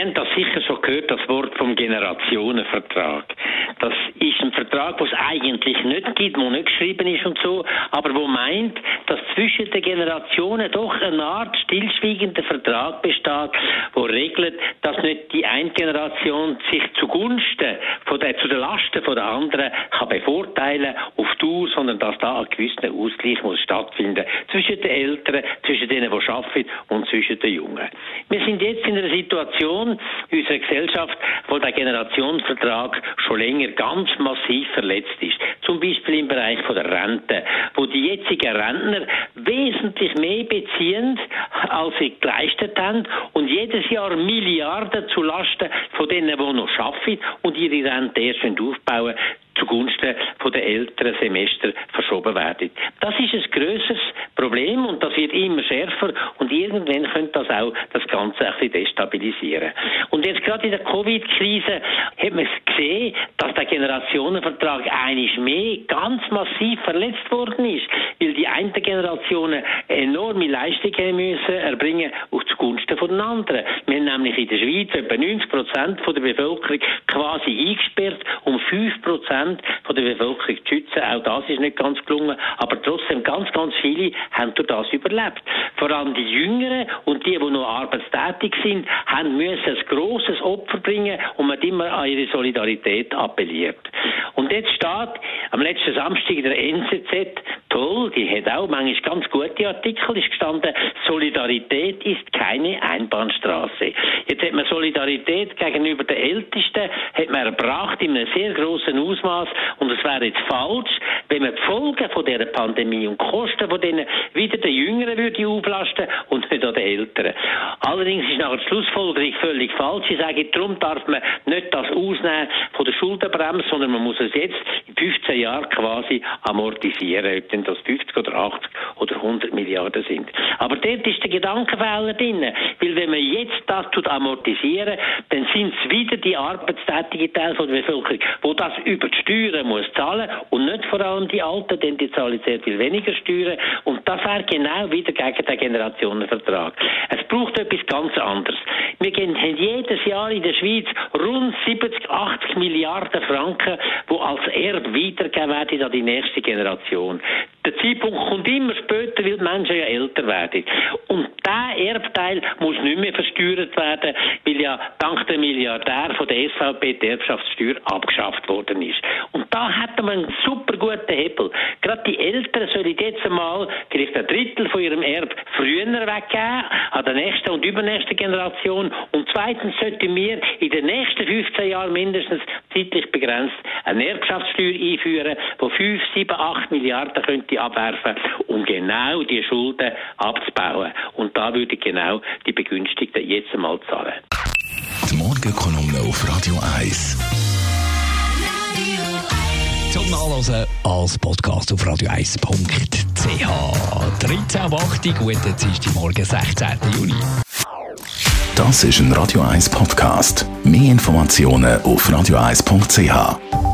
Sie haben das sicher schon gehört, das Wort vom Generationenvertrag. Das ist ein Vertrag, den es eigentlich nicht gibt, der nicht geschrieben ist und so, aber wo meint, dass zwischen den Generationen doch eine Art stillschweigender Vertrag besteht, wo regelt, dass nicht die eine Generation sich zugunsten von der, zu den Lasten von der anderen kann bevorteilen auf Tour, sondern dass da ein gewisser Ausgleich muss stattfinden zwischen den Eltern, zwischen denen, die arbeiten und zwischen den Jungen. Wir sind jetzt in einer Situation in unserer Gesellschaft, wo der Generationsvertrag schon länger ganz massiv verletzt ist. Zum Beispiel im Bereich der Rente, wo die jetzigen Rentner wesentlich mehr beziehen, als sie geleistet haben und jedes Jahr Milliarden zu Lasten von denen, die noch arbeiten und ihre Rente erst aufbauen zugunsten von den älteren Semester verschoben werden. Das ist ein grösseres Problem und das wird immer schärfer und irgendwann könnte das auch das Ganze ein bisschen destabilisieren. Und jetzt gerade in der Covid-Krise hat man gesehen, dass der Generationenvertrag einiges mehr ganz massiv verletzt worden ist, weil die eine Generation enorme Leistungen müssen erbringen auf zugunsten von den anderen. Wir haben nämlich in der Schweiz etwa 90 Prozent der Bevölkerung quasi eingesperrt, um 5 Prozent der Bevölkerung zu schützen. Auch das ist nicht ganz gelungen, aber trotzdem ganz, ganz viele haben durch das überlebt. Vor allem die Jüngeren und die, die noch arbeitstätig sind, haben müssen ein grosses Opfer bringen und man hat immer an ihre Solidarität appelliert. Und jetzt steht am letzten Samstag in der NZZ, toll, die hat auch manchmal ganz gute Artikel, ist gestanden, Solidarität ist keine Einbahnstraße. Jetzt hat man Solidarität gegenüber den Ältesten, hat man erbracht in einem sehr großen Ausmaß und es wäre jetzt falsch, wenn man die Folgen von dieser Pandemie und die Kosten von denen wieder den Jüngeren würde auflasten und nicht an den Älteren. Allerdings ist nachher die Schlussfolgerung völlig falsch. Ich sage, darum darf man nicht das ausnehmen von der Schuldenbremse, sondern man muss es jetzt in 15 Jahren quasi amortisieren, ob denn das 50 oder 80 oder 100 Milliarden sind. Aber dort ist der Gedankenfehler drin, weil wenn man jetzt das tut amortisieren, dann sind es wieder die arbeitstätigen Teile der Bevölkerung, wo das über die Steuern muss zahlen und nicht vor allem die Alten, denn die zahlen sehr viel weniger Steuern und das wäre genau wieder gegen den Generationenvertrag. Es braucht etwas ganz anderes. Wir haben jedes Jahr in der Schweiz rund 70, 80 Milliarden Franken, die als Erbe weitergegeben werden an die nächste Generation. Der Zeitpunkt kommt immer später, weil die Menschen ja älter werden. Und dieser Erbteil muss nicht mehr versteuert werden, weil ja dank der Milliardär von der SVP die Erbschaftssteuer abgeschafft worden ist. Und da hätte man einen super guten Hebel. Gerade die Eltern sollen jetzt einmal vielleicht ein Drittel von ihrem Erb früher weggeben, an der nächsten und übernächsten Generation. Und zweitens sollten wir in den nächsten 15 Jahren mindestens zeitlich begrenzt eine Erbschaftssteuer einführen, die 5, 7, 8 Milliarden könnte abwerfen, um genau die Schulden abzubauen. Und da würde genau die Begünstigten jetzt einmal zahlen. Die Morgenkolumne auf Radio 1. Zum Nachlesen als Podcast auf radio1.ch. 13 am 8. Guten Morgen, 16. Juni. Das ist ein Radio 1 Podcast. Mehr Informationen auf radio1.ch.